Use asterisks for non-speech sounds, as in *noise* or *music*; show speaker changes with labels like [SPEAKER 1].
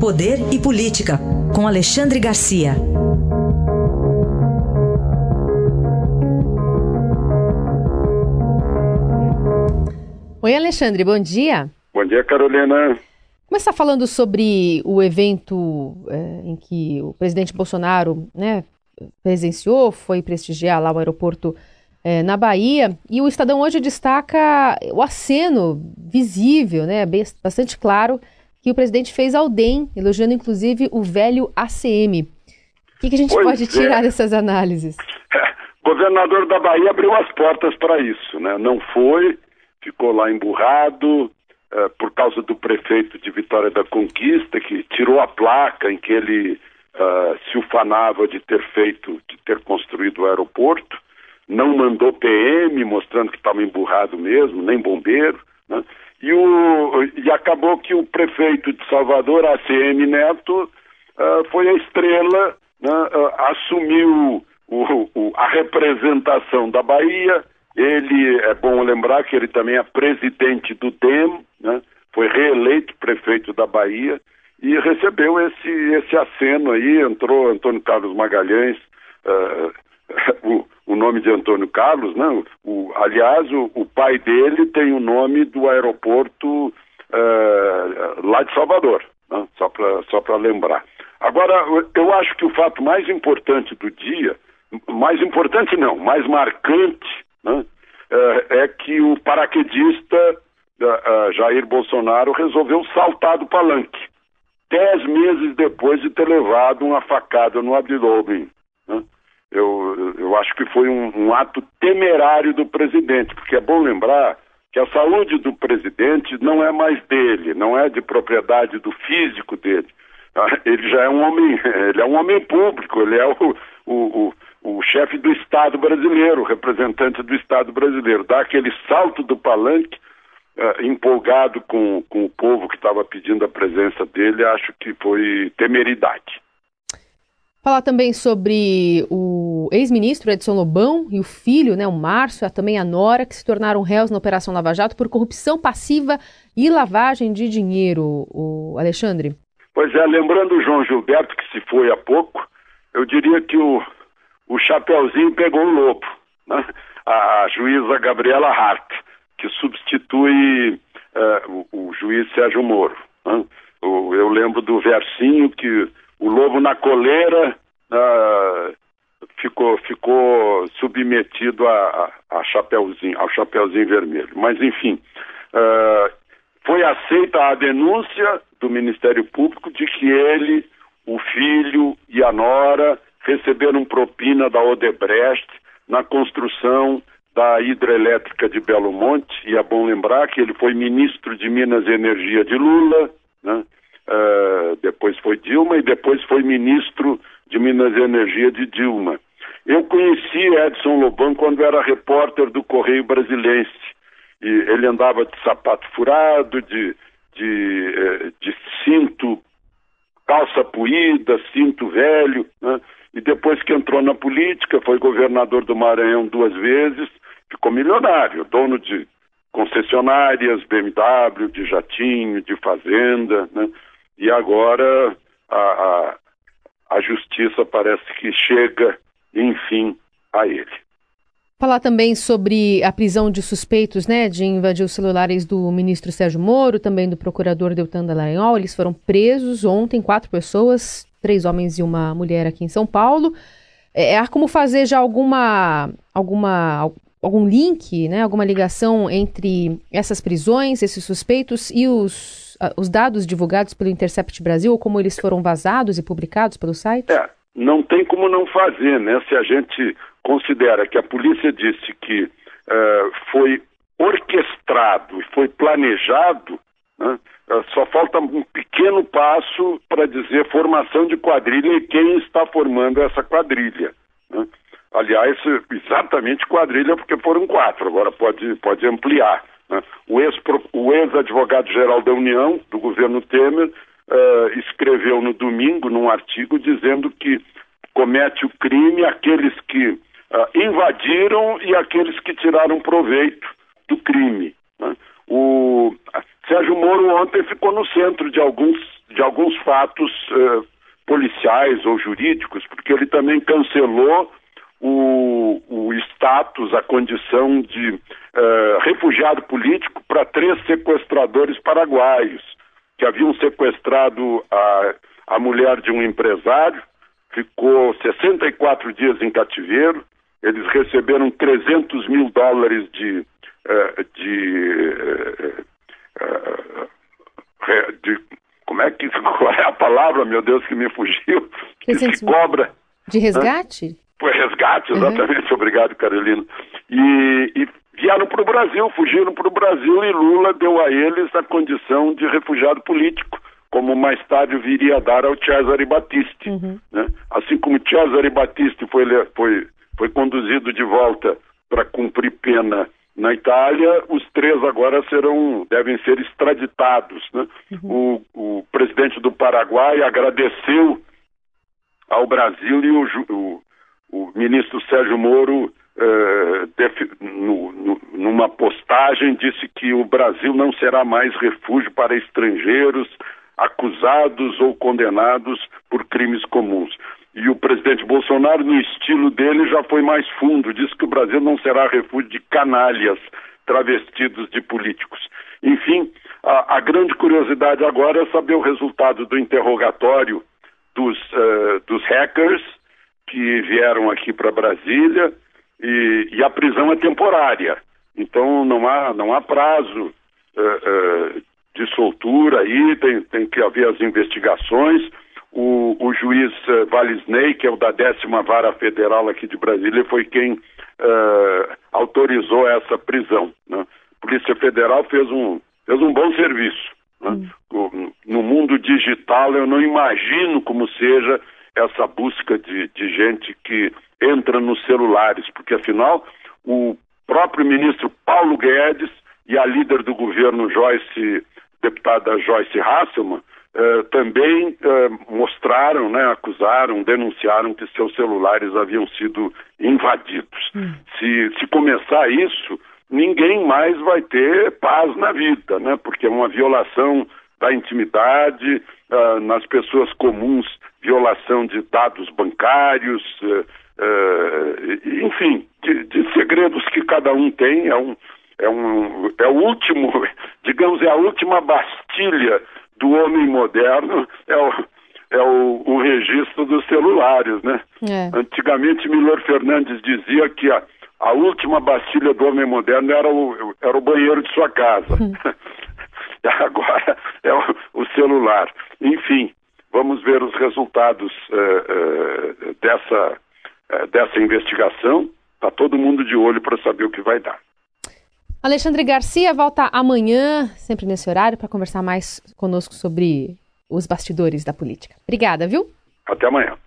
[SPEAKER 1] Poder e Política, com Alexandre Garcia.
[SPEAKER 2] Oi, Alexandre, bom dia.
[SPEAKER 3] Bom dia, Carolina.
[SPEAKER 2] Começar falando sobre o evento é, em que o presidente Bolsonaro né, presenciou, foi prestigiar lá o aeroporto é, na Bahia. E o Estadão hoje destaca o aceno visível, né, bastante claro, que o presidente fez ao DEM, elogiando inclusive o velho ACM. O que, que a gente
[SPEAKER 3] Pois
[SPEAKER 2] pode
[SPEAKER 3] é.
[SPEAKER 2] tirar dessas análises?
[SPEAKER 3] O *laughs* governador da Bahia abriu as portas para isso, né? Não foi, ficou lá emburrado eh, por causa do prefeito de Vitória da Conquista, que tirou a placa em que ele ah, se ufanava de ter feito, de ter construído o aeroporto, não mandou PM, mostrando que estava emburrado mesmo, nem bombeiro, né? E, o, e acabou que o prefeito de Salvador, ACM Neto, ah, foi a estrela, né? Ah, assumiu o- o- a representação da Bahia. Ele, é bom lembrar que ele também é presidente do DEM, né? foi reeleito prefeito da Bahia e recebeu esse, esse aceno aí. Entrou Antônio Carlos Magalhães, ah, *laughs* o, o nome de Antônio Carlos, né? O, aliás, o, o pai dele tem o nome do aeroporto ah, lá de Salvador, né? só para só lembrar. Agora, eu acho que o fato mais importante do dia, mais importante não, mais marcante, né? eh, é que o paraquedista eh, eh, Jair Bolsonaro resolveu saltar do palanque, dez meses depois de ter levado uma facada no abdômen. né? Eu, eu acho que foi um, um ato temerário do presidente, porque é bom lembrar que a saúde do presidente não é mais dele, não é de propriedade do físico dele. Ah, Ele já é um homem, *laughs* ele é um homem público, ele é o, o, o, o chefe do Estado brasileiro, representante do Estado brasileiro. Dá aquele salto do palanque, ah, empolgado com, com o povo que estava pedindo a presença dele, acho que foi temeridade.
[SPEAKER 2] Falar também sobre o ex-ministro Edson Lobão e o filho, né, o Márcio, e também a Nora, que se tornaram réus na Operação Lava Jato por corrupção passiva e lavagem de dinheiro, o Alexandre.
[SPEAKER 3] Pois é, lembrando o João Gilberto, que se foi há pouco, eu diria que o, o Chapeuzinho pegou o lobo, né? a, a juíza Gabriela Hart, que substitui eh, o, o juiz Sérgio Moro. né? O- eu lembro do versinho que o lobo na coleira ah, ficou, ficou submetido a, a, Chapeuzinho, ao Chapeuzinho Vermelho. Mas, enfim, ah, foi aceita a denúncia do Ministério Público de que ele, o filho e a nora receberam propina da Odebrecht na construção da hidrelétrica de Belo Monte, e é bom lembrar que ele foi ministro de Minas e Energia de Lula, né? Ah, depois foi Dilma e depois foi ministro de Minas e Energia de Dilma. Eu conheci Edson Lobão quando era repórter do Correio Brasilense. E ele andava de sapato furado, de, de, eh, de cinto, calça puída, cinto velho, né? e depois que entrou na política, foi governador do Maranhão duas vezes, ficou milionário, dono de concessionárias, BMW, de jatinho, de fazenda, né? e agora a, a, a justiça parece que chega, enfim, a ele.
[SPEAKER 2] Falar também sobre a prisão de suspeitos, né, de invadir os celulares do ministro Sérgio Moro, também do procurador Deltan Dallagnol. Eles foram presos ontem, quatro pessoas, três homens e uma mulher aqui em São Paulo. É, há como fazer já alguma, alguma, algum link, né, alguma ligação entre essas prisões, esses suspeitos e os, ah, os dados divulgados pelo Intercept Brasil, ou como eles foram vazados e publicados pelo site?
[SPEAKER 3] É, não tem como não fazer, né? Se a gente considera que a polícia disse que eh, foi orquestrado e foi planejado, né? Eh, só falta um pequeno passo para dizer formação de quadrilha e quem está formando essa quadrilha. Aliás, exatamente quadrilha porque foram quatro, agora pode, pode ampliar. né? O ex-advogado-geral da União, do governo Temer, eh, escreveu no domingo, num artigo, dizendo que comete o crime aqueles que ah, invadiram e aqueles que tiraram proveito do crime. né? O Sérgio Moro ontem ficou no centro de alguns, de alguns fatos uh, policiais ou jurídicos, porque ele também cancelou o, o status, a condição de uh, refugiado político para três sequestradores paraguaios que haviam sequestrado a, a mulher de um empresário, ficou 64 dias em cativeiro, eles receberam 300 mil dólares de, uh, de, uh, de, como é que *laughs* qual é a palavra, meu Deus, que me fugiu, que se cobra.
[SPEAKER 2] De resgate?
[SPEAKER 3] Resgate, exatamente, uhum. *laughs* obrigado, Carolina. E, e vieram para o Brasil, fugiram para o Brasil e Lula deu a eles a condição de refugiado político, como mais tarde viria a dar ao Cesare Battisti. Uhum. Né? Assim como Cesare Battisti foi, foi, foi conduzido de volta para cumprir pena na Itália, os três agora serão, devem ser extraditados. Né? Uhum. O, o presidente do Paraguai agradeceu ao Brasil e o, o, o ministro Sérgio Moro Uh, no, no, numa postagem, disse que o Brasil não será mais refúgio para estrangeiros acusados ou condenados por crimes comuns. E o presidente Bolsonaro, no estilo dele, já foi mais fundo, disse que o Brasil não será refúgio de canalhas travestidos de políticos. Enfim, a, a grande curiosidade agora é saber o resultado do interrogatório dos, uh, dos hackers que vieram aqui para Brasília e, e, a prisão é temporária. Então não há, não há prazo uh, de soltura aí, tem, tem que haver as investigações. O, o juiz uh, Valisney, que é o da décima vara federal aqui de Brasília, foi quem uh, autorizou essa prisão. Né? A Polícia Federal fez um, fez um bom serviço. Né? Hum. No mundo digital, eu não imagino como seja essa busca de, de gente que entra nos celulares, porque afinal o próprio ministro Paulo Guedes e a líder do governo Joyce, deputada Joyce Hasselmann, eh, também eh, mostraram, né, acusaram, denunciaram que seus celulares haviam sido invadidos. Hum. Se, se começar isso, ninguém mais vai ter paz na vida, né, porque é uma violação da intimidade, uh, nas pessoas comuns, violação de dados bancários, uh, uh, enfim, de, de, segredos que cada um tem, é, um, é, um, é o último, *laughs* digamos, é a última bastilha do homem moderno, é o, é o, o registro dos celulares, né? É. Antigamente Milor Fernandes dizia que a, a última bastilha do homem moderno era o, era o banheiro de sua casa. Hum. *laughs* *laughs* agora é o, o celular. Enfim, vamos ver os resultados uh, uh, dessa, uh, dessa investigação. Está todo mundo de olho para saber o que vai dar.
[SPEAKER 2] Alexandre Garcia volta amanhã, sempre nesse horário, para conversar mais conosco sobre os bastidores da política. Obrigada, viu?
[SPEAKER 3] Até amanhã.